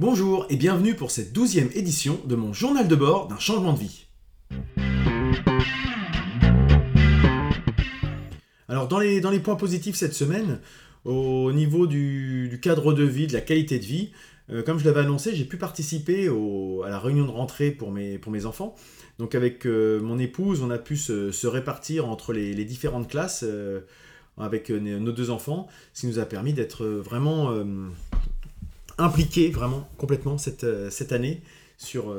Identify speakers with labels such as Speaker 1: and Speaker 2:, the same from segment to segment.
Speaker 1: Bonjour et bienvenue pour cette douzième édition de mon journal de bord d'un changement de vie. Alors dans les, points positifs cette semaine, au niveau du, cadre de vie, de la qualité de vie, euh, comme je l'avais annoncé, j'ai pu participer à la réunion de rentrée pour mes, pour mes enfants. Donc avec euh, mon épouse, on a pu se, répartir entre les, différentes classes euh, avec nos deux enfants, ce qui nous a permis d'être vraiment impliqués, vraiment complètement cette, cette année sur,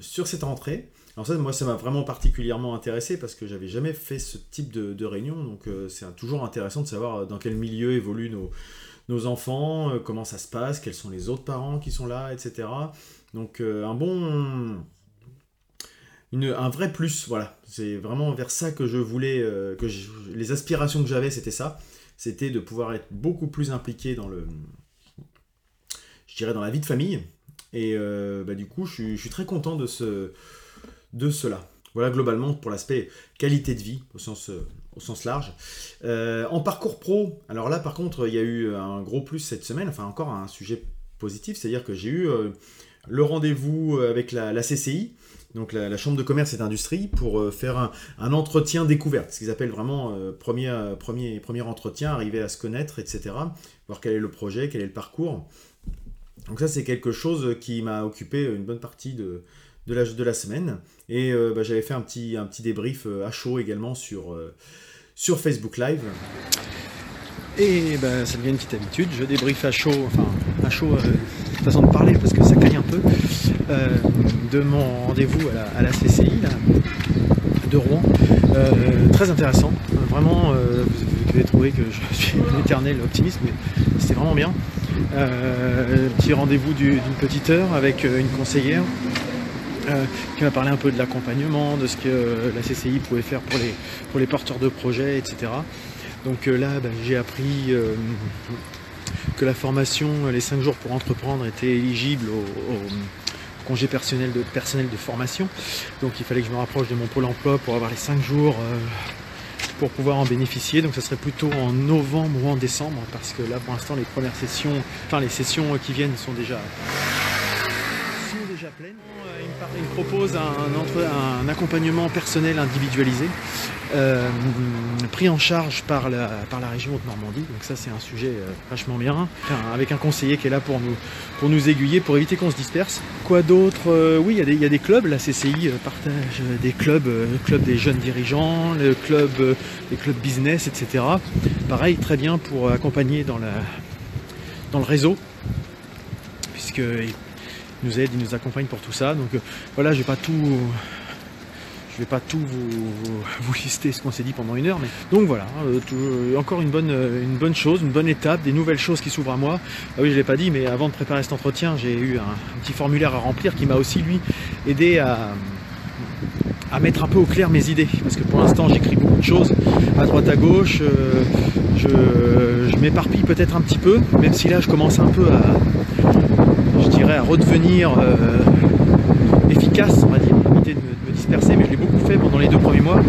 Speaker 1: sur cette rentrée. Alors ça, moi, ça m'a vraiment particulièrement intéressé parce que j'avais jamais fait ce type de, réunion, donc c'est toujours intéressant de savoir dans quel milieu évoluent nos, nos enfants, euh, comment ça se passe, quels sont les autres parents qui sont là, etc. Donc euh, un bon... un vrai plus, voilà. C'est vraiment vers ça que je voulais, euh, que les aspirations que j'avais, c'était ça. C'était de pouvoir être beaucoup plus impliqué dans le, je dirais, dans la vie de famille. Et bah, du coup, je suis, très content de, ce, de cela. Voilà globalement pour l'aspect qualité de vie au sens, au sens large. Euh, en parcours pro, alors là par contre il y a eu un gros plus cette semaine, enfin encore un sujet positif, c'est-à-dire que j'ai eu euh, le rendez-vous avec la, CCI, donc la, Chambre de commerce et d'industrie, pour euh, faire un, entretien découverte, ce qu'ils appellent vraiment premier, premier, premier entretien, arriver à se connaître, etc., voir quel est le projet, quel est le parcours. Donc ça c'est quelque chose qui m'a occupé une bonne partie de, de la, semaine. Et bah, j'avais fait un petit, un petit débrief à chaud également sur, sur Facebook Live.
Speaker 2: Et ben, ça devient une petite habitude, je débriefe à chaud, enfin à chaud, euh, façon de parler parce que ça caille un peu, euh, de mon rendez-vous à la, CCI de Rouen. Euh, très intéressant, vraiment, vous avez trouvé que je suis un éternel optimiste, mais c'était vraiment bien. Petit rendez-vous d'une petite heure avec une conseillère euh, qui m'a parlé un peu de l'accompagnement, de ce que euh, la CCI pouvait faire pour les, pour les porteurs de projets, etc. Donc euh, là, bah, j'ai appris que la formation, les 5 jours pour entreprendre, était éligible au, congé personnel de, personnel de formation. Donc il fallait que je me rapproche de mon pôle emploi pour avoir les 5 jours pour pouvoir en bénéficier. Donc ça serait plutôt en novembre ou en décembre parce que là pour l'instant les premières sessions, enfin les sessions qui viennent sont déjà, sont déjà pleines il propose un, accompagnement personnel individualisé, euh, pris en charge par la, par la région Haute-Normandie. Donc ça c'est un sujet euh, vachement bien, avec un conseiller qui est là pour nous, pour nous aiguiller, pour éviter qu'on se disperse. Quoi d'autre euh, Oui, il y, a des clubs, la CCI partage des clubs, le club des jeunes dirigeants, le club, les clubs business, etc. Pareil, très bien pour accompagner dans, la, dans le réseau, puisque nous aide, il nous accompagne pour tout ça. Donc euh, voilà, je vais pas tout. Je vais pas tout vous, lister ce qu'on s'est dit pendant une heure, mais donc voilà, euh, euh, encore une bonne, une bonne chose, une bonne étape, des nouvelles choses qui s'ouvrent à moi. Ah oui, je l'ai pas dit, mais avant de préparer cet entretien, j'ai eu un, petit formulaire à remplir qui m'a aussi lui aidé à, mettre un peu au clair mes idées, parce que pour l'instant j'écris beaucoup de choses à droite à gauche, je, m'éparpille peut-être un petit peu, même si là je commence un peu à, je dirais, à redevenir euh, efficace, on va dire, éviter de me, disperser, mais je l'ai fait pendant les deux premiers mois.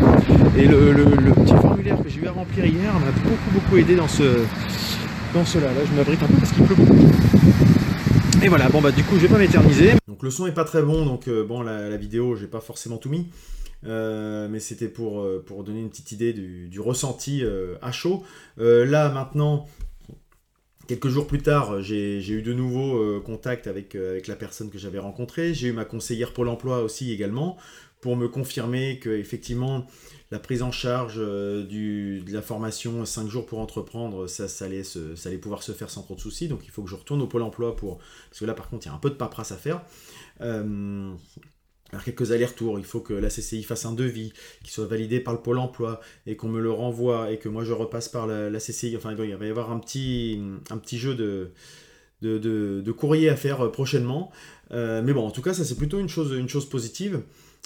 Speaker 2: Et le, petit formulaire que j'ai eu à remplir hier m'a beaucoup beaucoup aidé dans ce dans cela. Là, je m'abrite un peu parce qu'il pleut beaucoup. Et voilà, bon bah du coup je vais pas m'éterniser.
Speaker 1: Donc le son est pas très bon, donc euh, bon la, vidéo j'ai pas forcément tout mis. Euh, mais c'était pour, pour donner une petite idée du, ressenti à chaud. là maintenant, Quelques jours plus tard, j'ai eu de nouveau euh, contact avec, euh, avec la personne que j'avais rencontrée. J'ai eu ma conseillère Pôle emploi aussi également pour me confirmer que effectivement la prise en charge euh, du, de la formation 5 jours pour entreprendre, ça, ça, allait pouvoir se faire sans trop de soucis. Donc il faut que je retourne au Pôle emploi pour... Parce que là par contre il y a un peu de paperasse à faire quelques allers-retours, il faut que la CCI fasse un devis, qui soit validé par le Pôle emploi, et qu'on me le renvoie, et que moi je repasse par la, CCI. Enfin, il va y avoir un petit, un petit jeu de, courrier à faire euh, prochainement. Euh, mais bon, en tout cas, ça c'est plutôt une chose, une chose positive.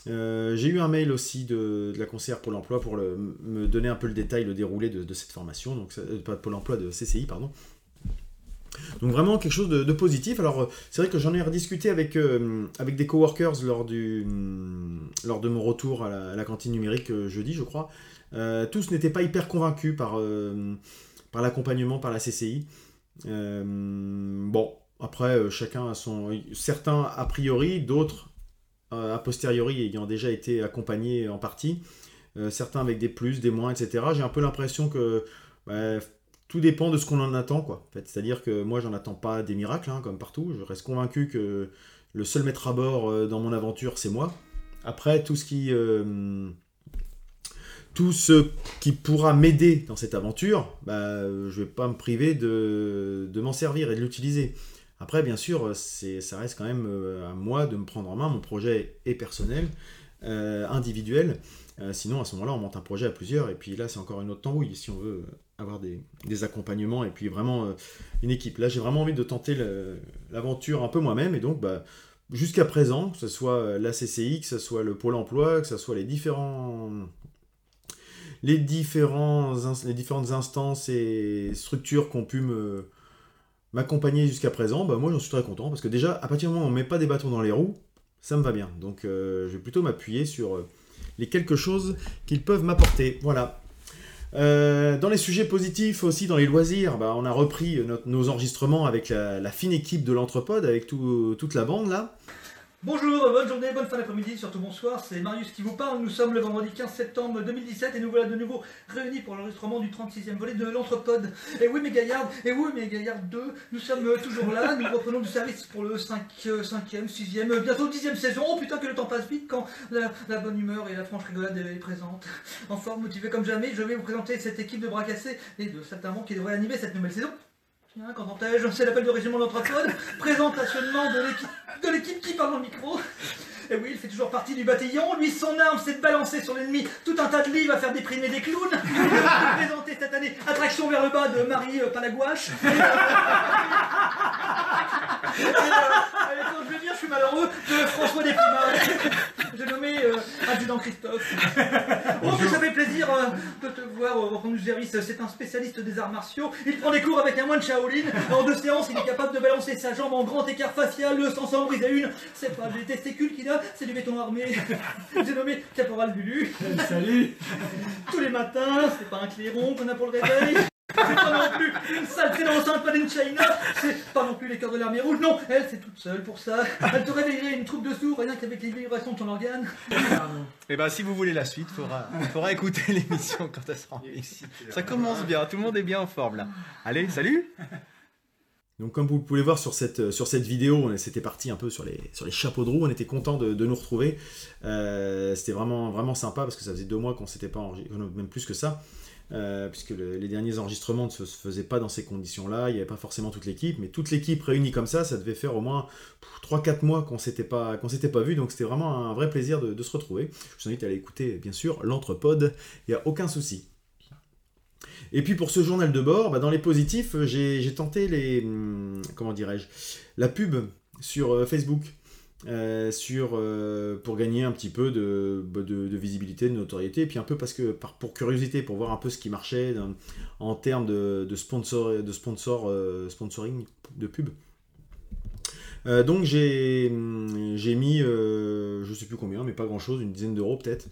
Speaker 1: Euh, j'ai eu un mail aussi de, la conseillère Pôle emploi pour me donner un peu le détail, le déroulé de, cette formation, donc pas de Pôle emploi, de CCI, pardon. Donc vraiment quelque chose de, positif. Alors euh, c'est vrai que j'en ai rediscuté avec, euh, avec des coworkers lors, du, mm, lors de mon retour à la, cantine numérique euh, jeudi, je crois. tous n'étaient pas hyper convaincus par, par l'accompagnement par la CCI. bon, après, chacun a son. Certains a priori, d'autres a posteriori ayant déjà été accompagnés en partie. certains avec des plus, des moins, etc. J'ai un peu l'impression que tout dépend de ce qu'on en attend, quoi. C'est-à-dire que moi, j'en attends pas des miracles, hein, comme partout. Je reste convaincu que le seul maître à bord euh, dans mon aventure, c'est moi. Après, tout ce qui, euh, tout ce qui pourra m'aider dans cette aventure, bah, je vais pas me priver de m'en servir et de l'utiliser. Après, bien sûr, ça reste quand même euh, à moi de me prendre en main. Mon projet est personnel, individuel. sinon, à ce moment-là, on monte un projet à plusieurs. Et puis là, c'est encore une autre tambouille. Si on veut avoir des, accompagnements et puis vraiment euh, une équipe. Là, j'ai vraiment envie de tenter l'aventure un peu moi-même et donc, bah, jusqu'à présent, que ce soit la CCI, que ce soit le Pôle emploi, que ce soit les différents. Les, différents, les différentes instances et structures qui ont pu me, m'accompagner jusqu'à présent, bah moi j'en suis très content parce que déjà, à partir du moment où on ne met pas des bâtons dans les roues, ça me va bien. Donc euh, je vais plutôt m'appuyer sur euh, les quelque chose qu'ils peuvent m'apporter. Voilà. Euh, dans les sujets positifs aussi, dans les loisirs, bah, on a repris nos enregistrements avec la, fine équipe de l'Entrepode, avec toute la bande là.
Speaker 3: Bonjour, bonne journée, bonne fin d'après-midi, surtout bonsoir, c'est Marius qui vous parle. Nous sommes le vendredi 15 septembre 2017 et nous voilà de nouveau réunis pour l'enregistrement du 36e volet de l'Entrepode. Et oui, mes gaillards, et oui, mes gaillards 2, nous sommes toujours là, nous reprenons du service pour le 5, 5e, 6e, bientôt 10e saison. Oh putain, que le temps passe vite quand la, bonne humeur et la franche rigolade est présente. En forme, motivé comme jamais, je vais vous présenter cette équipe de bras cassés et de certainement qui devrait animer cette nouvelle saison. Tiens, qu'entends-je C'est l'appel de régiment d'Anthropode. Présentation de l'équipe qui parle au micro. Et oui, il fait toujours partie du bataillon. Lui, son arme, c'est de balancer sur l'ennemi tout un tas de livres à faire déprimer des clowns. Présenter cette année Attraction vers le bas de Marie euh, Palagouache. Et, euh, quand je veux dire, je suis malheureux de François Desplumas. J'ai nommé euh, adjudant Christophe. Oh, ça fait plaisir euh, de te voir reprendre du service. C'est un spécialiste des arts martiaux. Il prend des cours avec un moine Shaolin. En deux séances, il est capable de balancer sa jambe en grand écart facial sans s'en briser une. C'est pas des testicules qu'il a, c'est du béton armé. J'ai nommé Caporal Bulu.
Speaker 4: Salut
Speaker 3: Tous les matins, c'est pas un clairon qu'on a pour le réveil. C'est pas non plus une saleté dans l'enceinte pas China, c'est pas non plus les cœurs de l'armée rouge, non, elle c'est toute seule pour ça. Elle te réveillerait une troupe de sourds rien qu'avec les vibrations de ton organe. Et
Speaker 2: eh ben si vous voulez la suite, faudra, faudra écouter l'émission quand elle sera Ça commence bien, tout le monde est bien en forme là. Allez, salut
Speaker 1: donc comme vous pouvez voir sur cette, sur cette vidéo, c'était parti un peu sur les, sur les chapeaux de roue, on était content de, nous retrouver. Euh, c'était vraiment, vraiment sympa parce que ça faisait deux mois qu'on s'était pas enregistré, même plus que ça. Euh, puisque les derniers enregistrements ne se, faisaient pas dans ces conditions-là, il n'y avait pas forcément toute l'équipe, mais toute l'équipe réunie comme ça, ça devait faire au moins 3-4 mois qu'on s'était pas qu'on s'était pas vu, donc c'était vraiment un vrai plaisir de, se retrouver. Je vous invite à aller écouter, bien sûr, l'entrepode, il n'y a aucun souci. Et puis pour ce journal de bord, bah, dans les positifs, j'ai tenté les. Hum, comment dirais-je La pub sur euh, Facebook. Euh, sur, euh, pour gagner un petit peu bah, de, visibilité, de notoriété, et puis un peu parce que par, pour curiosité, pour voir un peu ce qui marchait en termes de, sponsor, de euh, sponsoring de pub. donc j'ai mis, je sais plus combien, mais pas grand chose, une dizaine d'euros peut-être,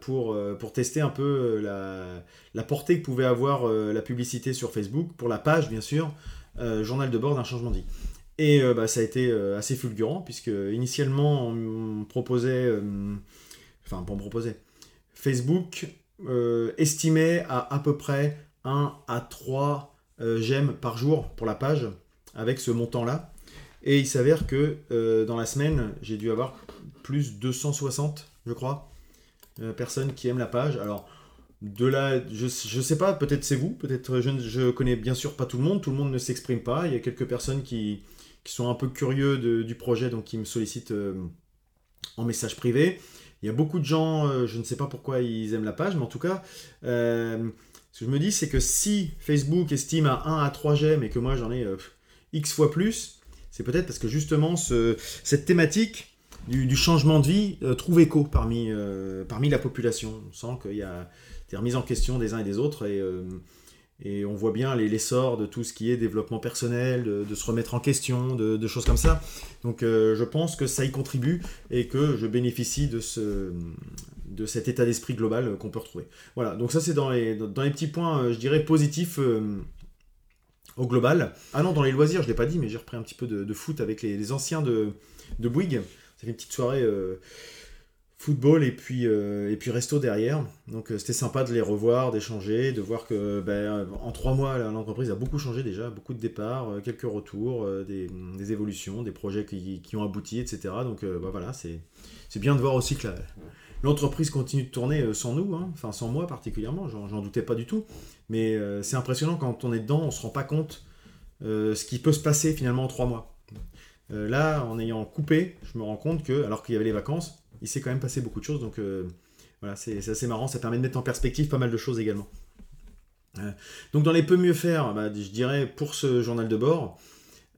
Speaker 1: pour, pour tester un peu la, la, portée que pouvait avoir la publicité sur Facebook, pour la page bien sûr, journal de bord d'un changement de vie. Et euh, bah, ça a été euh, assez fulgurant, puisque initialement on proposait, euh, enfin on proposait, Facebook estimait à à peu près 1 à 3 j'aime par jour pour la page, avec ce montant-là. Et il s'avère que dans la semaine, j'ai dû avoir plus de 260, je crois, personnes qui aiment la page. Alors, de là, je, je sais pas, peut-être c'est vous, peut-être je, je connais bien sûr pas tout le monde, tout le monde ne s'exprime pas. Il y a quelques personnes qui, qui sont un peu curieux du projet, donc qui me sollicitent euh, en message privé. Il y a beaucoup de gens, euh, je ne sais pas pourquoi ils aiment la page, mais en tout cas, euh, ce que je me dis, c'est que si Facebook estime à 1 à 3 j'aime et que moi j'en ai X fois plus, c'est peut-être parce que justement ce, cette thématique du, changement de vie trouve écho parmi, parmi la population. On sent qu'il y a des remises en question des uns et des autres et on voit bien l'essor de tout ce qui est développement personnel, de, se remettre en question, de, choses comme ça. Donc euh, je pense que ça y contribue et que je bénéficie de, ce, de cet état d'esprit global qu'on peut retrouver. Voilà, donc ça c'est dans les, dans les petits points, euh, je dirais, positifs euh, au global. Ah non, dans les loisirs, je l'ai pas dit, mais j'ai repris un petit peu de, foot avec les, anciens de, de Bouygues. Ça fait une petite soirée football et puis, euh, et puis resto derrière. Donc euh, c'était sympa de les revoir, d'échanger, de voir que ben, en trois mois, l'entreprise a beaucoup changé déjà, beaucoup de départs, euh, quelques retours, euh, des, des évolutions, des projets qui, qui ont abouti, etc. Donc euh, ben, voilà, c'est bien de voir aussi que l'entreprise continue de tourner euh, sans nous, hein, enfin sans moi particulièrement, j'en doutais pas du tout. Mais euh, c'est impressionnant quand on est dedans, on se rend pas compte euh, ce qui peut se passer finalement en trois mois. Euh, là, en ayant coupé, je me rends compte que, alors qu'il y avait les vacances, il s'est quand même passé beaucoup de choses. Donc euh, voilà, c'est assez marrant, ça permet de mettre en perspective pas mal de choses également. Euh, donc dans les peu mieux faire, bah, je dirais pour ce journal de bord,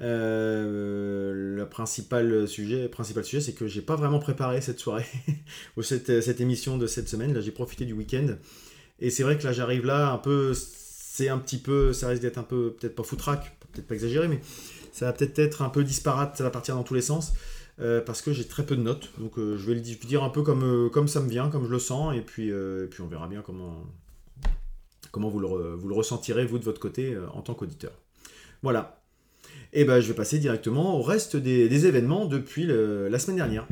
Speaker 1: euh, le principal sujet, principal sujet, c'est que j'ai pas vraiment préparé cette soirée ou cette, cette émission de cette semaine. Là, j'ai profité du week-end et c'est vrai que là, j'arrive là un peu, c'est un petit peu, ça risque d'être un peu, peut-être pas foutraque, peut-être pas exagéré, mais ça va peut-être être un peu disparate, ça va partir dans tous les sens. Euh, parce que j'ai très peu de notes, donc euh, je vais le di- dire un peu comme, euh, comme ça me vient, comme je le sens, et puis, puis on verra bien comment, comment vous, le vous le ressentirez, vous, de votre côté, en tant qu'auditeur. Voilà. Et ben je vais passer directement au reste des, événements depuis la semaine dernière.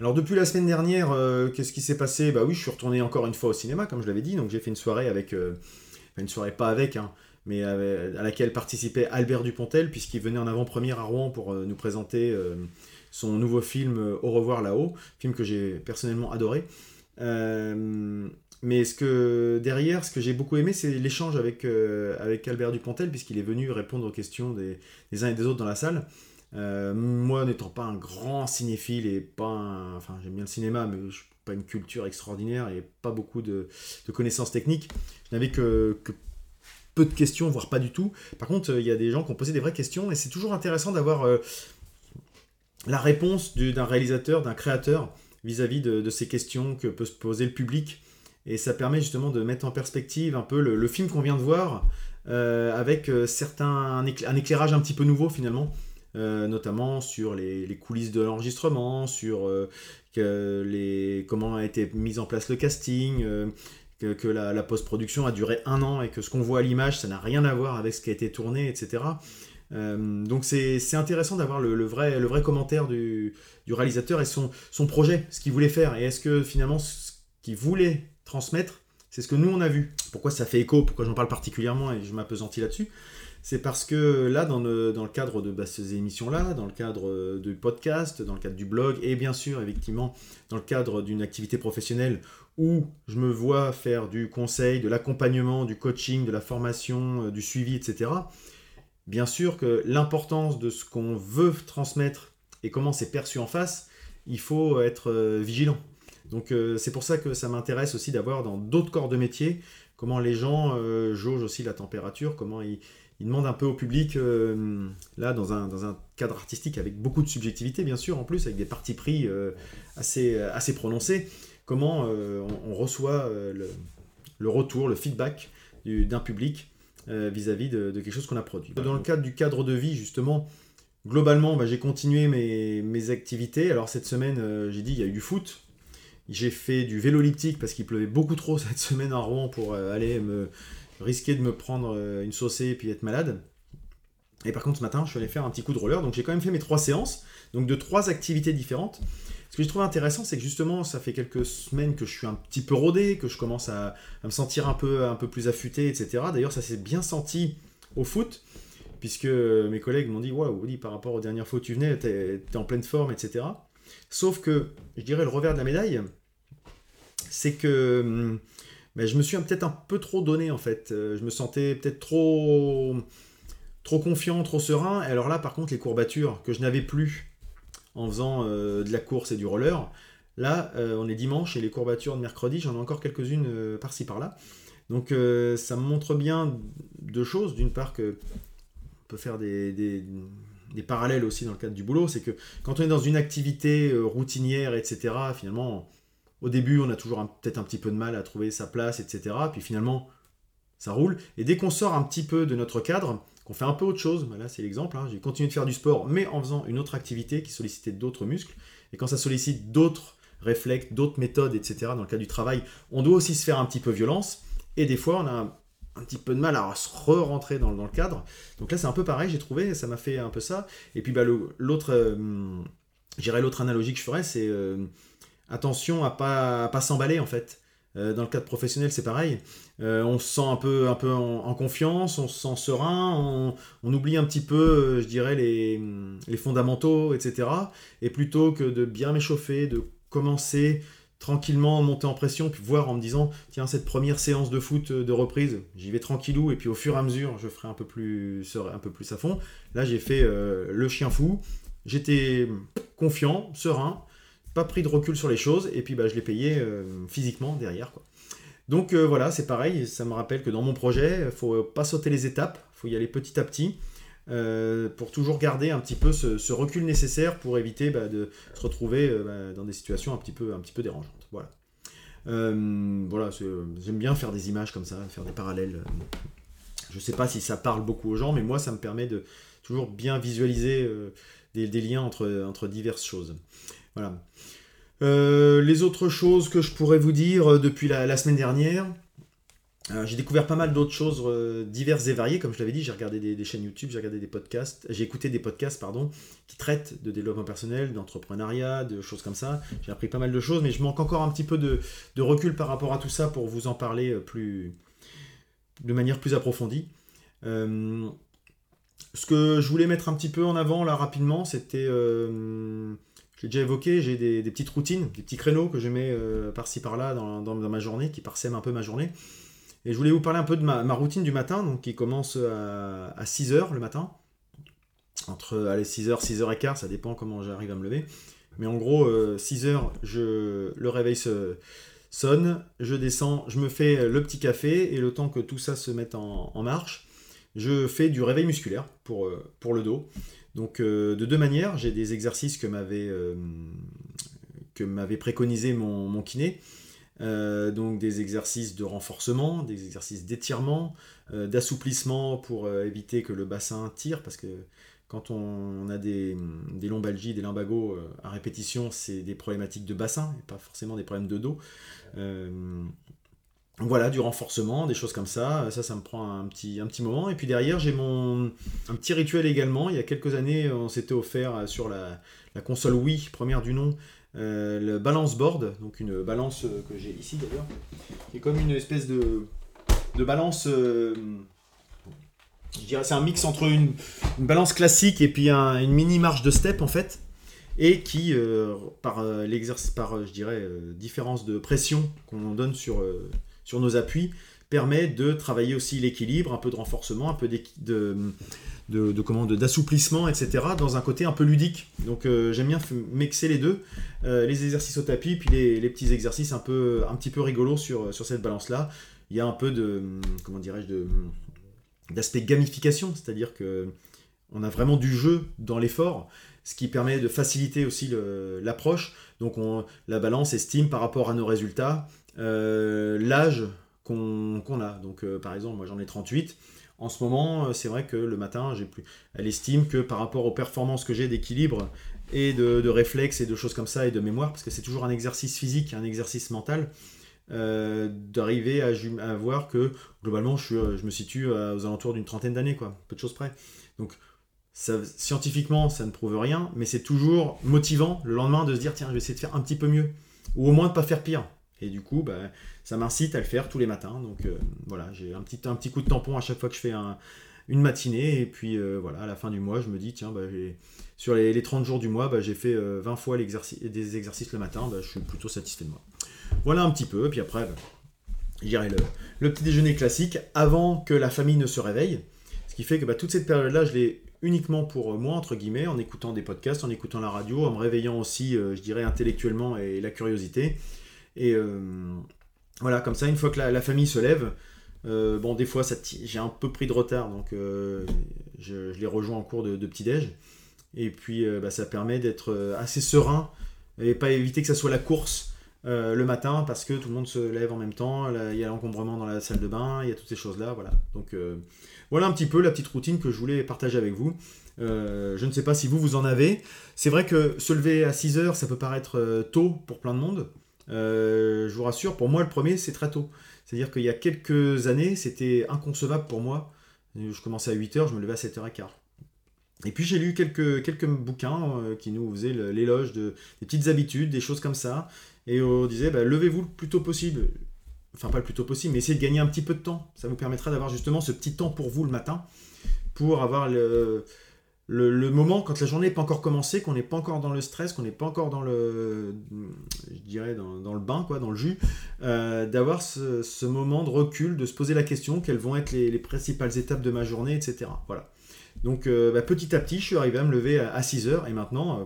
Speaker 1: Alors depuis la semaine dernière, qu'est-ce qui s'est passé? Bah oui, je suis retourné encore une fois au cinéma, comme je l'avais dit, donc j'ai fait une soirée avec... euh, une soirée pas avec, hein, mais avec- à laquelle participait Albert Dupontel, puisqu'il venait en avant-première à Rouen pour euh, nous présenter euh, son nouveau film euh, Au revoir là-haut, film que j'ai personnellement adoré. Euh, mais ce que derrière, ce que j'ai beaucoup aimé, c'est l'échange avec, euh, avec Albert Dupontel, puisqu'il est venu répondre aux questions des, des uns et des autres dans la salle. Euh, moi, n'étant pas un grand cinéphile et pas. Enfin, j'aime bien le cinéma, mais je pas une culture extraordinaire et pas beaucoup de, de connaissances techniques. Je n'avais que peu de questions, voire pas du tout. Par contre, euh, il y a des gens qui ont posé des vraies questions et c'est toujours intéressant d'avoir euh, la réponse du- d'un réalisateur, d'un créateur vis-à-vis de, ces questions que peut se poser le public. Et ça permet justement de mettre en perspective un peu le, film qu'on vient de voir euh, avec certains, un, écla- un éclairage un petit peu nouveau finalement. notamment sur les, coulisses de l'enregistrement, sur les, comment a été mis en place le casting, que, la, post-production a duré un an et que ce qu'on voit à l'image, ça n'a rien à voir avec ce qui a été tourné, etc. Euh, donc c'est intéressant d'avoir le, le vrai, le vrai commentaire du, du réalisateur et son, son projet, ce qu'il voulait faire, et est-ce que finalement ce qu'il voulait transmettre, c'est ce que nous on a vu. Pourquoi ça fait écho, pourquoi j'en parle particulièrement et je m'apesantis là-dessus c'est parce que là, dans le, dans le cadre de bah, ces émissions-là, dans le cadre euh, du podcast, dans le cadre du blog, et bien sûr, effectivement, dans le cadre d'une activité professionnelle où je me vois faire du conseil, de l'accompagnement, du coaching, de la formation, euh, du suivi, etc. Bien sûr que l'importance de ce qu'on veut transmettre et comment c'est perçu en face, il faut être euh, vigilant. Donc euh, c'est pour ça que ça m'intéresse aussi d'avoir dans d'autres corps de métier comment les gens euh, jaugent aussi la température, comment ils, demandent un peu au public, là dans un, cadre artistique avec beaucoup de subjectivité bien sûr en plus, avec des partis pris assez prononcés, comment euh, on, reçoit euh, le, retour, le feedback du- d'un public euh, vis-à-vis de, quelque chose qu'on a produit. Dans le cadre du cadre de vie, justement, globalement, bah, j'ai continué mes, activités. Alors cette semaine, j'ai dit, il y a eu du foot. J'ai fait du vélo elliptique parce qu'il pleuvait beaucoup trop cette semaine à Rouen pour aller me risquer de me prendre une saucée et puis être malade. Et par contre, ce matin, je suis allé faire un petit coup de roller. Donc j'ai quand même fait mes trois séances, donc de trois activités différentes. Ce que je trouve intéressant, c'est que justement, ça fait quelques semaines que je suis un petit peu rodé, que je commence à, me sentir un peu, un peu plus affûté, etc. D'ailleurs, ça s'est bien senti au foot, puisque mes collègues m'ont dit Waouh, par rapport aux dernières fois où tu venais, t'es es en pleine forme, etc. Sauf que, je dirais, le revers de la médaille, c'est que hum, ben, je me suis peut-être un peu trop donné, en fait. Euh, Je me sentais peut-être trop, trop confiant, trop serein. Et alors là, par contre, les courbatures que je n'avais plus en faisant euh, de la course et du roller, là, euh, on est dimanche et les courbatures de mercredi, j'en ai encore quelques-unes euh, par-ci par-là. Donc ça montre bien deux choses. D'une part que on peut faire des, des- parallèles aussi dans le cadre du boulot, c'est que quand on est dans une activité routinière, etc., finalement, au début, on a toujours peut-être un petit peu de mal à trouver sa place, etc. Puis finalement, ça roule. Et dès qu'on sort un petit peu de notre cadre, qu'on fait un peu autre chose, bah là c'est l'exemple, hein, j'ai continué de faire du sport, mais en faisant une autre activité qui sollicitait d'autres muscles. Et quand ça sollicite d'autres réflexes, d'autres méthodes, etc., dans le cas du travail, on doit aussi se faire un petit peu violence. Et des fois, on a un petit peu de mal à se re-rentrer dans, le cadre. Donc là, c'est un peu pareil, j'ai trouvé, ça m'a fait un peu ça. Et puis bah, l'autre, euh, l'autre analogie que je ferais, c'est euh, attention à pas s'emballer en fait. Euh, dans le cadre professionnel, c'est pareil. Euh, on se sent un peu, un peu en, confiance, on se sent serein, on, oublie un petit peu, euh, je dirais, les, fondamentaux, etc. Et plutôt que de bien m'échauffer, de commencer tranquillement, monter en pression, puis voir en me disant, tiens, cette première séance de foot de reprise, j'y vais tranquillou, et puis au fur et à mesure, je ferai un peu plus, un peu plus à fond. Là, j'ai fait le chien fou, j'étais confiant, serein, pas pris de recul sur les choses, et puis bah, je l'ai payé euh, physiquement derrière. Quoi. Donc euh, voilà, c'est pareil, ça me rappelle que dans mon projet, il faut pas sauter les étapes, il faut y aller petit à petit, euh, pour toujours garder un petit peu ce, recul nécessaire pour éviter bah, de se retrouver euh, bah, dans des situations un petit peu, un petit peu dérangeantes. Voilà. Euh, voilà, j'aime bien faire des images comme ça, faire des parallèles. Je sais pas si ça parle beaucoup aux gens, mais moi, ça me permet de toujours bien visualiser euh, des, des liens entre, entre diverses choses. Voilà. Euh, les autres choses que je pourrais vous dire euh, depuis la, semaine dernière, euh, j'ai découvert pas mal d'autres choses diverses et variées, comme je l'avais dit, j'ai regardé des, chaînes YouTube, j'ai regardé des podcasts, j'ai écouté des podcasts, pardon, qui traitent de développement personnel, d'entrepreneuriat, de choses comme ça. J'ai appris pas mal de choses, mais je manque encore un petit peu de, de recul par rapport à tout ça pour vous en parler plus, de manière plus approfondie. Ce que je voulais mettre un petit peu en avant là rapidement, c'était, euh, l'ai déjà évoqué, j'ai des, petites routines, des petits créneaux que je mets euh, par-ci par-là dans, ma journée, qui parsèment un peu ma journée. Et je voulais vous parler un peu de ma, routine du matin, donc qui commence à, à 6h le matin. Entre allez, 6h, 6h15, ça dépend comment j'arrive à me lever. Mais en gros, 6h, je, le réveil sonne, je descends, je me fais le petit café, et le temps que tout ça se mette en, marche, je fais du réveil musculaire pour, euh, pour le dos. Donc euh, de deux manières, j'ai des exercices que m'avait euh, préconisé mon, kiné. Euh, donc des exercices de renforcement, des exercices d'étirement, d'assouplissement pour éviter que le bassin tire, parce que quand on a des, des lombalgies, des lumbagos à répétition, c'est des problématiques de bassin, et pas forcément des problèmes de dos. Voilà, du renforcement, des choses comme ça. Ça, ça me prend un petit, moment. Et puis derrière, j'ai mon un petit rituel également. Il y a quelques années, on s'était offert euh, sur la, console Wii, première du nom, euh, le balance board, donc une balance euh, que j'ai ici d'ailleurs, qui est comme une espèce de, balance. je dirais, c'est un mix entre une, balance classique et puis un- une mini marche de step en fait, et qui, par l'exercice, par je dirais, différence de pression qu'on donne sur, sur nos appuis, permet de travailler aussi l'équilibre, un peu de renforcement, un peu de, de, d'assouplissement, etc., dans un côté un peu ludique. Donc euh, j'aime bien mixer les deux, euh, les exercices au tapis, puis les, petits exercices un, peu, un petit peu rigolos sur, sur cette balance-là. Il y a un peu de, comment dirais-je, d'aspect gamification, c'est-à-dire que on a vraiment du jeu dans l'effort, ce qui permet de faciliter aussi l'approche. Donc on, la balance estime par rapport à nos résultats l'âge qu'on a. Donc euh, par exemple, moi j'en ai 38. En ce moment, euh, c'est vrai que le matin, j'ai plus. Elle estime que par rapport aux performances que j'ai d'équilibre et de, réflexes et de choses comme ça et de mémoire, parce que c'est toujours un exercice physique, un exercice mental, euh, d'arriver à, voir que globalement, je, euh, me situe euh, aux alentours d'une trentaine d'années, quoi, peu de choses près. Donc ça, scientifiquement, ça ne prouve rien, mais c'est toujours motivant le lendemain de se dire tiens, je vais essayer de faire un petit peu mieux, ou au moins de pas faire pire. Et du coup, bah, ça m'incite à le faire tous les matins. Donc euh, voilà, j'ai un petit, un petit coup de tampon à chaque fois que je fais un- une matinée. Et puis euh, voilà, à la fin du mois, je me dis tiens, bah, sur les, les 30 jours du mois, bah, j'ai fait euh, 20 fois l'exercice- des exercices le matin. Bah, je suis plutôt satisfait de moi. Voilà un petit peu. Puis après, bah, je dirais le, le petit déjeuner classique avant que la famille ne se réveille. Ce qui fait que bah, toute cette période-là, je l'ai uniquement pour moi, entre guillemets, en écoutant des podcasts, en écoutant la radio, en me réveillant aussi, euh, je dirais, intellectuellement et la curiosité. Et euh, voilà, comme ça, une fois que la, famille se lève, euh, bon, des fois, j'ai un peu pris de retard, donc euh, je, les rejoins en cours de, petit-déj. Et puis, bah, ça permet d'être assez serein et pas éviter que ça soit la course le matin parce que tout le monde se lève en même temps. Il y a l'encombrement dans la salle de bain, il y a toutes ces choses-là. Voilà. Donc, voilà un petit peu la petite routine que je voulais partager avec vous. Je ne sais pas si vous, vous en avez. C'est vrai que se lever à 6 heures, ça peut paraître tôt pour plein de monde. Euh, je vous rassure, pour moi, le premier, c'est très tôt. C'est-à-dire qu'il y a quelques années, c'était inconcevable pour moi. Je commençais à 8h, je me levais à 7h15. Et puis j'ai lu quelques, bouquins euh, qui nous faisaient l'éloge de, des petites habitudes, des choses comme ça. Et on disait, bah, levez-vous le plus tôt possible. Enfin, pas le plus tôt possible, mais essayez de gagner un petit peu de temps. Ça vous permettra d'avoir justement ce petit temps pour vous le matin, pour avoir le, le, moment quand la journée n'est pas encore commencée, qu'on n'est pas encore dans le stress, qu'on n'est pas encore dans le, je dirais, dans, le bain, quoi, dans le jus, euh, d'avoir ce, moment de recul, de se poser la question, quelles vont être les, principales étapes de ma journée, etc. Voilà. Donc euh, bah, petit à petit, je suis arrivé à me lever à, 6 heures et maintenant, euh,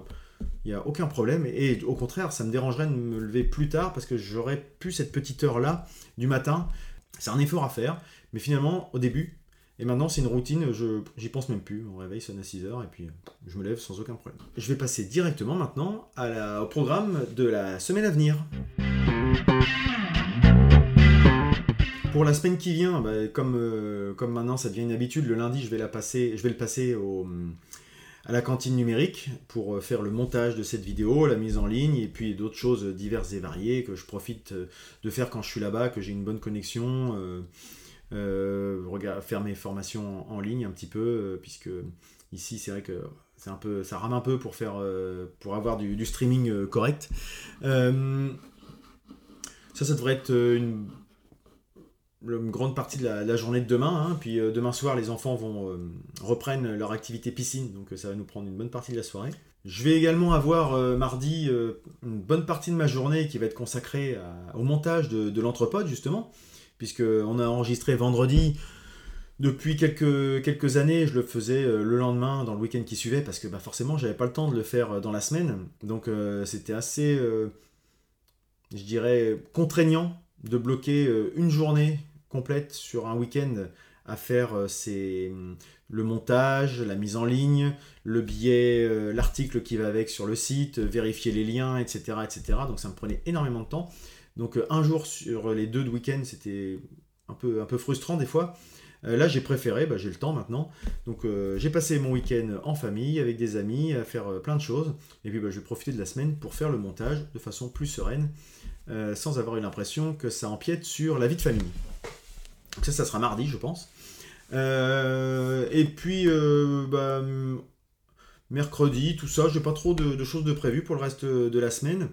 Speaker 1: il n'y a aucun problème. Et au contraire, ça me dérangerait de me lever plus tard parce que j'aurais pu cette petite heure-là du matin. C'est un effort à faire, mais finalement, au début, et maintenant, c'est une routine, je j'y pense même plus. Mon réveil sonne à 6 heures et puis je me lève sans aucun problème. Je vais passer directement maintenant au programme de la semaine à venir. Pour la semaine qui vient, bah, comme, euh, comme maintenant ça devient une habitude, le lundi je vais, la passer, je vais le passer à la cantine numérique pour euh, faire le montage de cette vidéo, la mise en ligne et puis d'autres choses diverses et variées que je profite euh, de faire quand je suis là-bas, que j'ai une bonne connexion. Faire mes formations en ligne un petit peu, puisque ici c'est vrai que c'est un peu, ça rame un peu pour faire, pour avoir du, streaming correct. ça, ça devrait être une grande partie de la, journée de demain. Hein. puis euh, demain soir, les enfants vont euh, reprennent leur activité piscine, donc euh, ça va nous prendre une bonne partie de la soirée. Je vais également avoir mardi une bonne partie de ma journée qui va être consacrée au montage de, de l'entrepode, justement, puisqu'on a enregistré vendredi. Depuis quelques, années, je le faisais le lendemain, dans le week-end qui suivait, parce que bah, forcément, j'avais pas le temps de le faire dans la semaine. Donc c'était assez, je dirais, contraignant de bloquer une journée complète sur un week-end à faire euh, c'est le montage, la mise en ligne, le billet, euh, l'article qui va avec sur le site, vérifier les liens, etc., etc. Donc ça me prenait énormément de temps. Donc euh, un jour sur les deux de week-end, c'était un peu, un peu frustrant des fois. là, j'ai préféré, bah, j'ai le temps maintenant. Donc j'ai passé mon week-end en famille, avec des amis, à faire plein de choses. Et puis bah, je vais profiter de la semaine pour faire le montage de façon plus sereine, sans avoir eu l'impression que ça empiète sur la vie de famille. Donc ça, ça sera mardi, je pense. Euh, et puis, euh, bah, mercredi, tout ça, j'ai pas trop de, choses de prévues pour le reste de la semaine.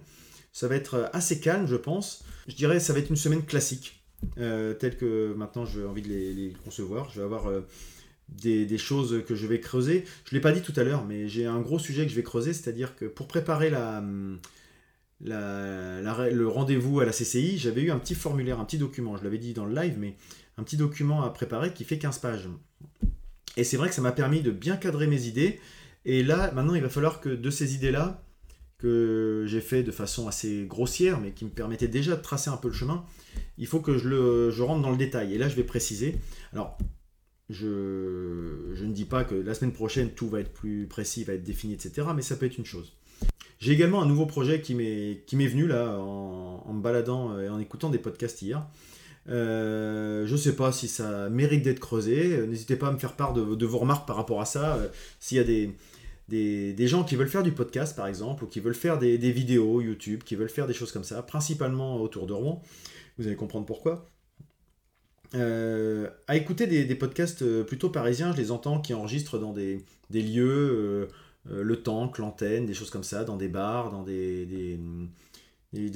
Speaker 1: Ça va être assez calme, je pense. Je dirais ça va être une semaine classique, euh, telle que maintenant j'ai envie de les, concevoir. Je vais avoir des, choses que je vais creuser. Je ne l'ai pas dit tout à l'heure, mais j'ai un gros sujet que je vais creuser, c'est-à-dire que pour préparer la, le rendez-vous à la CCI, j'avais eu un petit formulaire, un petit document. Je l'avais dit dans le live, mais un petit document à préparer qui fait 15 pages. Et c'est vrai que ça m'a permis de bien cadrer mes idées. Et là, maintenant, il va falloir que de ces idées-là, que j'ai fait de façon assez grossière, mais qui me permettait déjà de tracer un peu le chemin, il faut que je, le, je rentre dans le détail. Et là, je vais préciser. Alors, je, je, ne dis pas que la semaine prochaine, tout va être plus précis, va être défini, etc. Mais ça peut être une chose. J'ai également un nouveau projet qui m'est venu là en, en, me baladant et en écoutant des podcasts hier. Euh, je ne sais pas si ça mérite d'être creusé. N'hésitez pas à me faire part de, vos remarques par rapport à ça. Euh, s'il y a des, des, gens qui veulent faire du podcast, par exemple, ou qui veulent faire des, vidéos YouTube, qui veulent faire des choses comme ça, principalement autour de Rouen, vous allez comprendre pourquoi. Euh, à écouter des, podcasts plutôt parisiens, je les entends qui enregistrent dans des, lieux, le tank, l'antenne, des choses comme ça, dans des bars, dans des,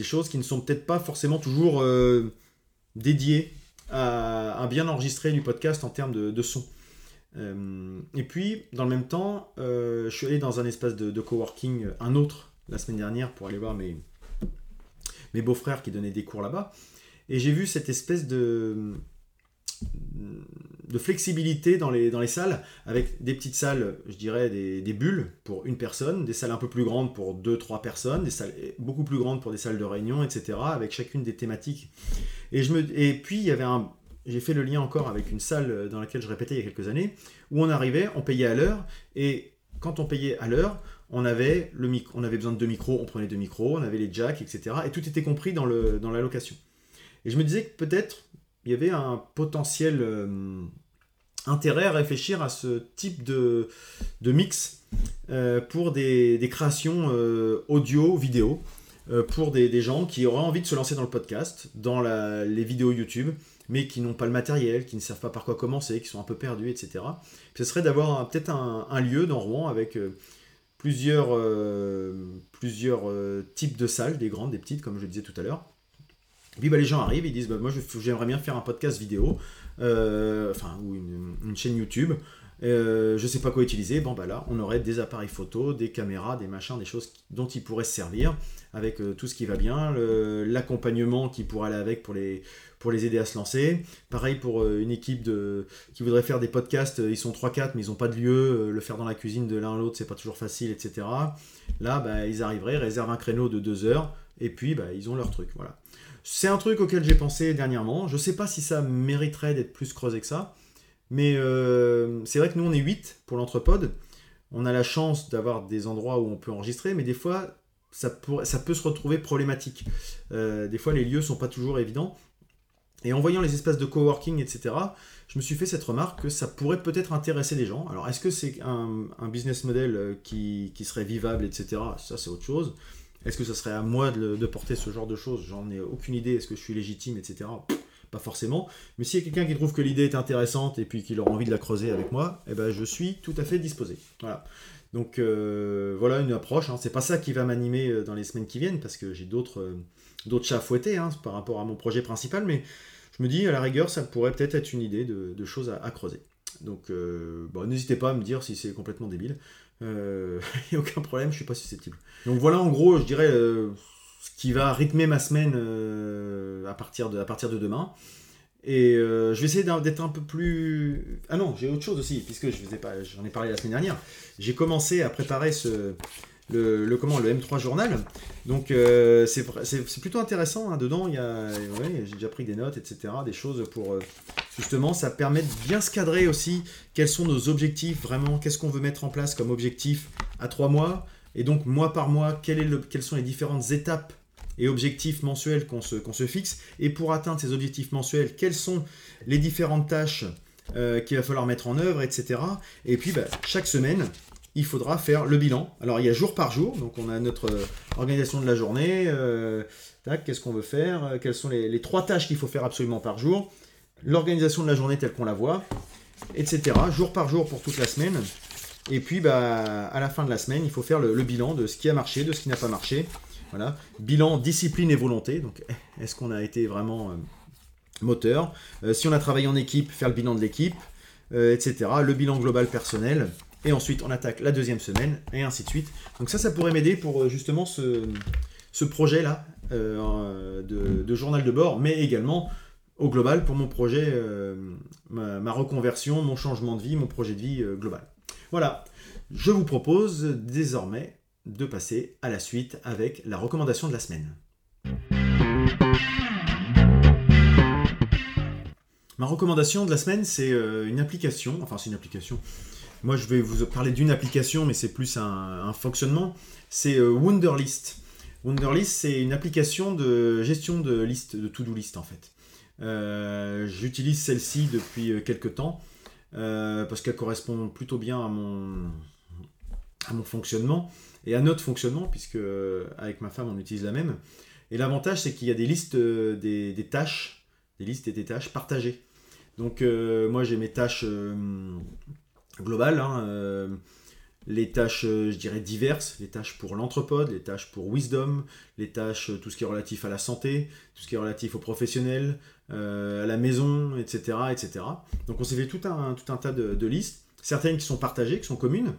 Speaker 1: choses qui ne sont peut-être pas forcément toujours dédié à, bien enregistrer du podcast en termes de, son. Euh, et puis, dans le même temps, euh, je suis allé dans un espace de, coworking, un autre, la semaine dernière, pour aller voir mes, mes beaux-frères qui donnaient des cours là-bas. Et j'ai vu cette espèce de, de flexibilité dans les, dans les salles, avec des petites salles, je dirais, des, des, bulles pour une personne, des salles un peu plus grandes pour deux, trois personnes, des salles beaucoup plus grandes pour des salles de réunion, etc., avec chacune des thématiques. Et, je me, et puis, il y avait un... J'ai fait le lien encore avec une salle dans laquelle je répétais il y a quelques années, où on arrivait, on payait à l'heure, et quand on payait à l'heure, on avait, le micro, on avait besoin de deux micros, on prenait deux micros, on avait les jacks, etc., et tout était compris dans, le, dans la location. Et je me disais que peut-être il y avait un potentiel euh, intérêt à réfléchir à ce type de, de mix euh, pour des, créations euh, audio, vidéo. Euh, pour des, gens qui auraient envie de se lancer dans le podcast, dans les vidéos YouTube, mais qui n'ont pas le matériel, qui ne savent pas par quoi commencer, qui sont un peu perdus, etc. Ce serait d'avoir peut-être un, lieu dans Rouen avec euh, plusieurs, euh, types de salles, des grandes, des petites, comme je le disais tout à l'heure. Puis bah, les gens arrivent, ils disent bah, Moi j'aimerais bien faire un podcast vidéo, enfin, ou une chaîne YouTube. Euh, je sais pas quoi utiliser, bon bah là on aurait des appareils photo, des caméras, des machins, des choses dont ils pourraient se servir avec euh, tout ce qui va bien, l'accompagnement qui pourrait aller avec pour les, pour les aider à se lancer. Pareil pour euh, une équipe qui voudrait faire des podcasts, euh, ils sont 3-4 mais ils n'ont pas de lieu, le faire dans la cuisine de l'un à l'autre c'est pas toujours facile, etc. Là bah, ils arriveraient, réservent un créneau de 2 heures et puis bah, ils ont leur truc. Voilà. C'est un truc auquel j'ai pensé dernièrement. Je sais pas si ça mériterait d'être plus creusé que ça. Mais euh, c'est vrai que nous, on est 8 pour l'entrepode. On a la chance d'avoir des endroits où on peut enregistrer, mais des fois, ça, peut se retrouver problématique. Euh, des fois, les lieux sont pas toujours évidents. Et en voyant les espaces de coworking, etc., je me suis fait cette remarque que ça pourrait peut-être intéresser des gens. Alors, est-ce que c'est un, business model euh, qui, serait vivable, etc. Ça, c'est autre chose. Est-ce que ça serait à moi de, porter ce genre de choses? J'en ai aucune idée. Est-ce que je suis légitime, etc. Pas forcément. Mais s'il y a quelqu'un qui trouve que l'idée est intéressante et puis qu'il aura envie de la creuser avec moi, eh ben, je suis tout à fait disposé. Voilà. Donc euh, voilà une approche. Hein. C'est pas ça qui va m'animer euh, dans les semaines qui viennent parce que j'ai d'autres euh, chats à fouetter hein, par rapport à mon projet principal. Mais je me dis à la rigueur, ça pourrait peut-être être une idée de, choses à, creuser. Donc n'hésitez pas à me dire si c'est complètement débile. Il n'y a aucun problème, je suis pas susceptible. Donc voilà en gros, je dirais ce qui va rythmer ma semaine euh, à, partir de, à partir de demain. Et euh, je vais essayer d'être un peu plus. Ah non, j'ai autre chose aussi, puisque je vous pas, j'en ai parlé la semaine dernière. J'ai commencé à préparer ce, le, comment, le M3 journal. Donc euh, c'est plutôt intéressant. hein. Dedans, il y a, ouais, j'ai déjà pris des notes, etc. Des choses pour euh, justement, ça permet de bien se cadrer aussi. Quels sont nos objectifs vraiment Qu'est-ce qu'on veut mettre en place comme objectif à trois mois Et donc mois par mois, quelles sont les différentes étapes et objectifs mensuels qu'on se, fixe. Et pour atteindre ces objectifs mensuels, quelles sont les différentes tâches euh, qu'il va falloir mettre en œuvre, etc. Et puis bah, chaque semaine, il faudra faire le bilan. Alors il y a jour par jour, donc on a notre euh, organisation de la journée. euh, tac, qu'est-ce qu'on veut faire Quelles sont les trois tâches qu'il faut faire absolument par jour L'organisation de la journée telle qu'on la voit, etc. Jour par jour pour toute la semaine. Et puis bah, à la fin de la semaine, il faut faire le, bilan de ce qui a marché, de ce qui n'a pas marché. Voilà. Bilan, discipline et volonté. Donc, est-ce qu'on a été vraiment euh, moteur? Euh, Si on a travaillé en équipe, faire le bilan de l'équipe, euh, etc. Le bilan global personnel. Et ensuite, on attaque la deuxième semaine, et ainsi de suite. Donc ça, ça pourrait m'aider pour justement ce, projet-là de, journal de bord, mais également au global pour mon projet, ma, reconversion, mon changement de vie, mon projet de vie global. Voilà, je vous propose désormais de passer à la suite avec la recommandation de la semaine. Ma recommandation de la semaine, c'est euh, une application, enfin c'est une application. Moi je vais vous parler d'une application, mais c'est plus un, fonctionnement. C'est euh, Wunderlist. Wunderlist, c'est une application de gestion de liste, de to-do list en fait. Euh, J'utilise celle-ci depuis quelques temps euh, parce qu'elle correspond plutôt bien à mon, à mon fonctionnement et à notre fonctionnement, puisque euh, avec ma femme on utilise la même. Et l'avantage c'est qu'il y a des listes, euh, des, des tâches, des listes et des tâches partagées. Donc moi j'ai mes tâches globales, hein, les tâches euh, je dirais diverses, les tâches pour l'entrepode, les tâches pour Wisdom, les tâches, euh, tout ce qui est relatif à la santé, tout ce qui est relatif aux professionnels, euh, à la maison, etc., etc. Donc on s'est fait tout un, tout un tas de, listes, certaines qui sont partagées, qui sont communes,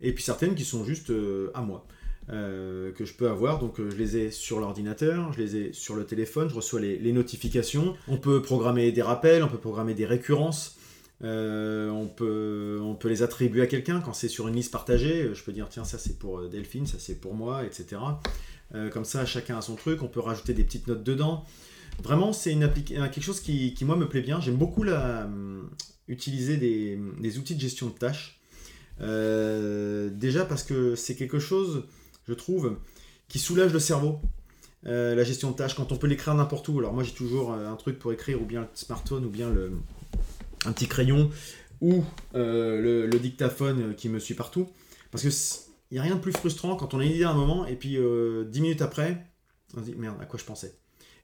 Speaker 1: et puis certaines qui sont juste à moi, que je peux avoir. Donc je les ai sur l'ordinateur, je les ai sur le téléphone, je reçois les, les notifications. On peut programmer des rappels, on peut programmer des récurrences. Euh, on, peut, les attribuer à quelqu'un quand c'est sur une liste partagée. Je peux dire, tiens, ça c'est pour euh, Delphine, ça c'est pour moi, etc. Euh, comme ça, chacun a son truc. On peut rajouter des petites notes dedans. Vraiment, c'est quelque chose qui, moi, me plaît bien. J'aime beaucoup la, utiliser des, outils de gestion de tâches. Déjà parce que c'est quelque chose, je trouve, qui soulage le cerveau. La gestion de tâches, quand on peut l'écrire n'importe où. Alors moi j'ai toujours un truc pour écrire, ou bien le smartphone, ou bien le, un petit crayon, ou euh, le, dictaphone qui me suit partout. Parce que il n'y a rien de plus frustrant quand on a une idée à un moment, et puis euh, 10 minutes après, on se dit merde, à quoi je pensais.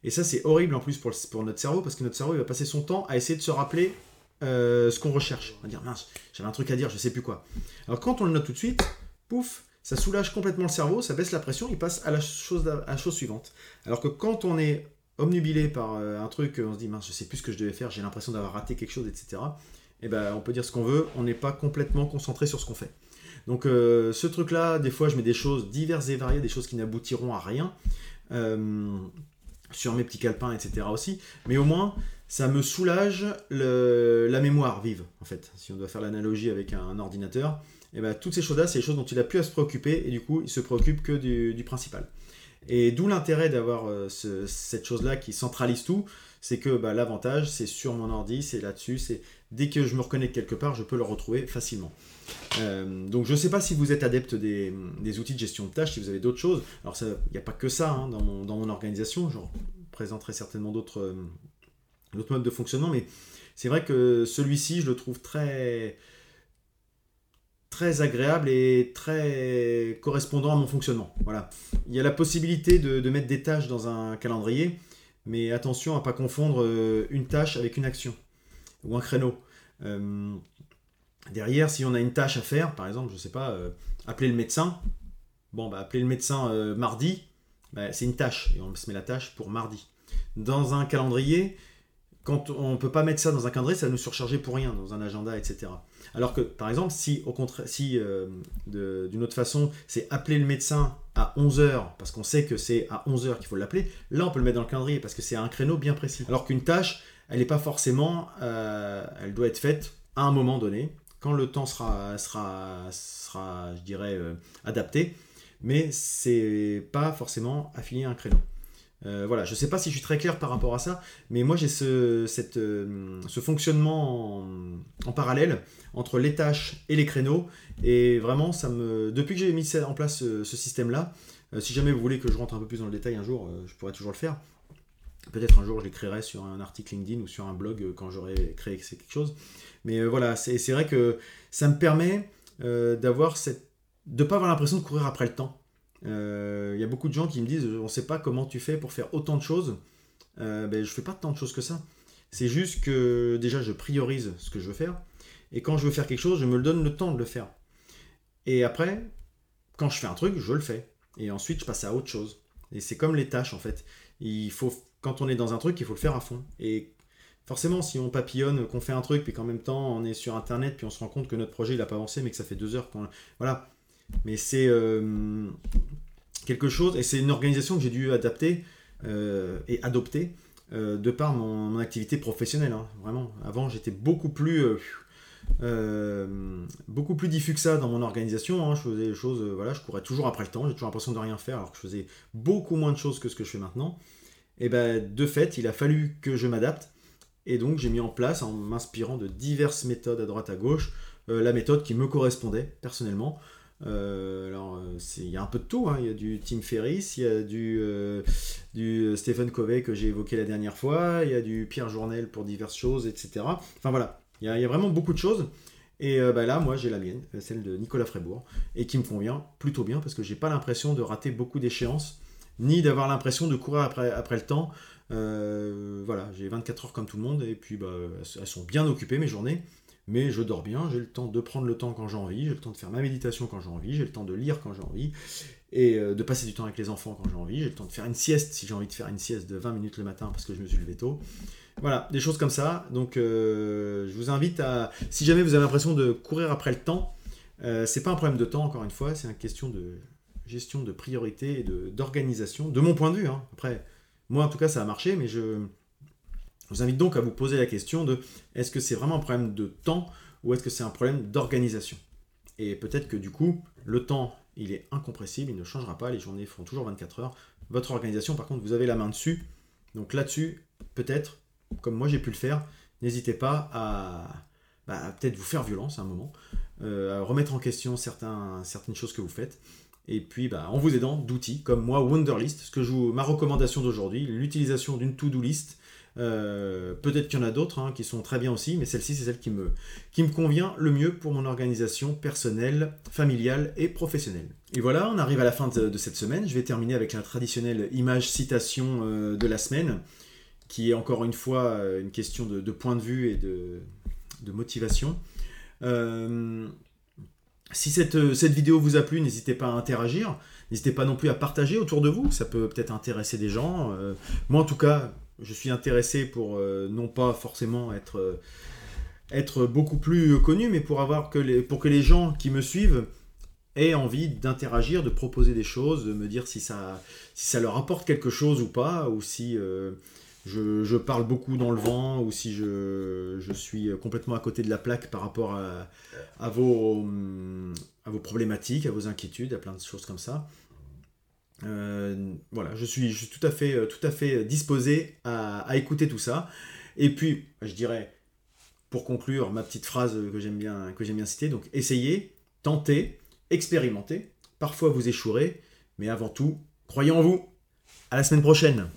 Speaker 1: Et ça, c'est horrible en plus pour, pour notre cerveau, parce que notre cerveau, il va passer son temps à essayer de se rappeler euh, ce qu'on recherche. On va dire, mince, j'avais un truc à dire, je sais plus quoi. Alors quand on le note tout de suite, pouf, ça soulage complètement le cerveau, ça baisse la pression, il passe à la chose, à la chose suivante. Alors que quand on est omnubilé par euh, un truc, on se dit, mince, je sais plus ce que je devais faire, j'ai l'impression d'avoir raté quelque chose, etc. Et eh ben, on peut dire ce qu'on veut, on n'est pas complètement concentré sur ce qu'on fait. Donc euh, ce truc-là, des fois, je mets des choses diverses et variées, des choses qui n'aboutiront à rien. sur mes petits calepins, etc. aussi. Mais au moins, ça me soulage la mémoire vive, en fait. Si on doit faire l'analogie avec un, ordinateur, et eh ben, toutes ces choses-là, c'est les choses dont il a pu à se préoccuper, et du coup, il se préoccupe que du, principal. Et d'où l'intérêt d'avoir euh, cette chose-là qui centralise tout, c'est que bah, l'avantage, c'est sur mon ordi, c'est là-dessus, c'est dès que je me reconnecte quelque part, je peux le retrouver facilement. Euh, donc je ne sais pas si vous êtes adepte des, outils de gestion de tâches, si vous avez d'autres choses. Alors il n'y a pas que ça hein, dans, mon, organisation, je présenterai certainement d'autres euh, l'autre mode de fonctionnement, mais c'est vrai que celui-ci, je le trouve très très agréable et très correspondant à mon fonctionnement. Voilà. Il y a la possibilité de, mettre des tâches dans un calendrier, mais attention à ne pas confondre euh, une tâche avec une action ou un créneau. Euh, derrière, si on a une tâche à faire, par exemple, je ne sais pas, euh, appeler le médecin, bon, bah, appeler le médecin mardi, bah, c'est une tâche, et on se met la tâche pour mardi. Dans un calendrier, quand on ne peut pas mettre ça dans un calendrier, ça va nous surcharger pour rien dans un agenda, etc. Alors que, par exemple, si au contraire, si euh, d'une autre façon, c'est appeler le médecin à 11h, parce qu'on sait que c'est à 11h qu'il faut l'appeler, là on peut le mettre dans le calendrier, parce que c'est un créneau bien précis. Alors qu'une tâche, elle n'est pas forcément, euh, elle doit être faite à un moment donné, quand le temps sera, sera, sera je dirais, euh, adapté, mais c'est pas forcément affilié à un créneau. Euh, voilà, je ne sais pas si je suis très clair par rapport à ça, mais moi j'ai ce, euh, fonctionnement en, parallèle entre les tâches et les créneaux, et vraiment, ça me, depuis que j'ai mis en place ce, système-là, euh, si jamais vous voulez que je rentre un peu plus dans le détail un jour, je pourrais toujours le faire. Peut-être un jour je l'écrirai sur un article LinkedIn ou sur un blog quand j'aurai créé quelque chose. Mais voilà, c'est vrai que ça me permet d'avoir cette, de ne pas avoir l'impression de courir après le temps. Il euh, y a beaucoup de gens qui me disent on ne sait pas comment tu fais pour faire autant de choses. Euh, ben, je fais pas tant de choses que ça. C'est juste que déjà je priorise ce que je veux faire. Et quand je veux faire quelque chose, je me donne le temps de le faire. Et après, quand je fais un truc, je le fais. Et ensuite, je passe à autre chose. Et c'est comme les tâches en fait. Il faut, quand on est dans un truc, il faut le faire à fond. Et forcément, si on papillonne, qu'on fait un truc, puis qu'en même temps on est sur internet, puis on se rend compte que notre projet il n'a pas avancé, mais que ça fait deux heures qu'on. Voilà, mais c'est euh, quelque chose, et c'est une organisation que j'ai dû adapter euh, et adopter euh, de par mon, activité professionnelle. Hein, vraiment, avant j'étais beaucoup plus beaucoup plus diffus que ça dans mon organisation. Hein. je faisais les choses, voilà, je courais toujours après le temps, j'ai toujours l'impression de rien faire alors que je faisais beaucoup moins de choses que ce que je fais maintenant. Et ben de fait, il a fallu que je m'adapte. Et donc j'ai mis en place, en m'inspirant de diverses méthodes à droite à gauche, la méthode qui me correspondait personnellement. Euh, alors, euh, il y a un peu de tout. Hein. Il y a du Tim Ferriss, il y a du, euh, Stephen Covey que j'ai évoqué la dernière fois, il y a du Pierre Journel pour diverses choses, etc. Enfin voilà, il y a, vraiment beaucoup de choses. Et bah, là, moi, j'ai la mienne, celle de Nicolas Frébourg, et qui me convient plutôt bien parce que j'ai pas l'impression de rater beaucoup d'échéances, ni d'avoir l'impression de courir après, après le temps. voilà, j'ai 24 heures comme tout le monde, et puis bah, elles sont bien occupées mes journées mais je dors bien, j'ai le temps de prendre le temps quand j'ai envie, j'ai le temps de faire ma méditation quand j'ai envie, j'ai le temps de lire quand j'ai envie, et euh, de passer du temps avec les enfants quand j'ai envie, j'ai le temps de faire une sieste si j'ai envie de faire une sieste de 20 minutes le matin parce que je me suis levé tôt. Voilà, des choses comme ça. Donc euh, je vous invite à, si jamais vous avez l'impression de courir après le temps, euh, c'est pas un problème de temps encore une fois, c'est une question de gestion de priorité et d'organisation, de, mon point de vue. Hein. Après, moi en tout cas ça a marché, mais je je vous invite donc à vous poser la question de est-ce que c'est vraiment un problème de temps ou est-ce que c'est un problème d'organisation? Et peut-être que du coup, le temps, il est incompressible, il ne changera pas, les journées feront toujours 24 heures. Votre organisation, par contre, vous avez la main dessus. Donc là-dessus, peut-être, comme moi j'ai pu le faire, n'hésitez pas à, bah, peut-être vous faire violence à un moment, euh, à remettre en question certaines choses que vous faites. Et puis, bah, en vous aidant d'outils comme moi, Wonderlist, ce que je ma recommandation d'aujourd'hui, l'utilisation d'une to-do list Euh, peut-être qu'il y en a d'autres hein, qui sont très bien aussi, mais celle-ci, c'est celle qui me, convient le mieux pour mon organisation personnelle, familiale et professionnelle. Et voilà, on arrive à la fin de, cette semaine. Je vais terminer avec la traditionnelle image citation euh, de la semaine, qui est encore une fois euh, une question de, point de vue et de, motivation. si cette vidéo vous a plu, n'hésitez pas à interagir. N'hésitez pas non plus à partager autour de vous, ça peut peut-être intéresser des gens. moi en tout cas, je suis intéressé pour euh, non pas forcément être, euh, être beaucoup plus connu, mais pour, avoir que les, pour que les gens qui me suivent aient envie d'interagir, de proposer des choses, de me dire si ça, si ça leur apporte quelque chose ou pas, ou si euh, je, je, parle beaucoup dans le vent, ou si je, je, suis complètement à côté de la plaque par rapport à, à, vos, à vos problématiques, à vos inquiétudes, à plein de choses comme ça. Euh, voilà, je suis, tout, à fait, euh, fait disposé à, écouter tout ça. Et puis, je dirais, pour conclure, ma petite phrase que j'aime bien, que j'aime bien citer, donc essayez, tentez, expérimentez. Parfois vous échouerez, mais avant tout, croyez en vous. À la semaine prochaine.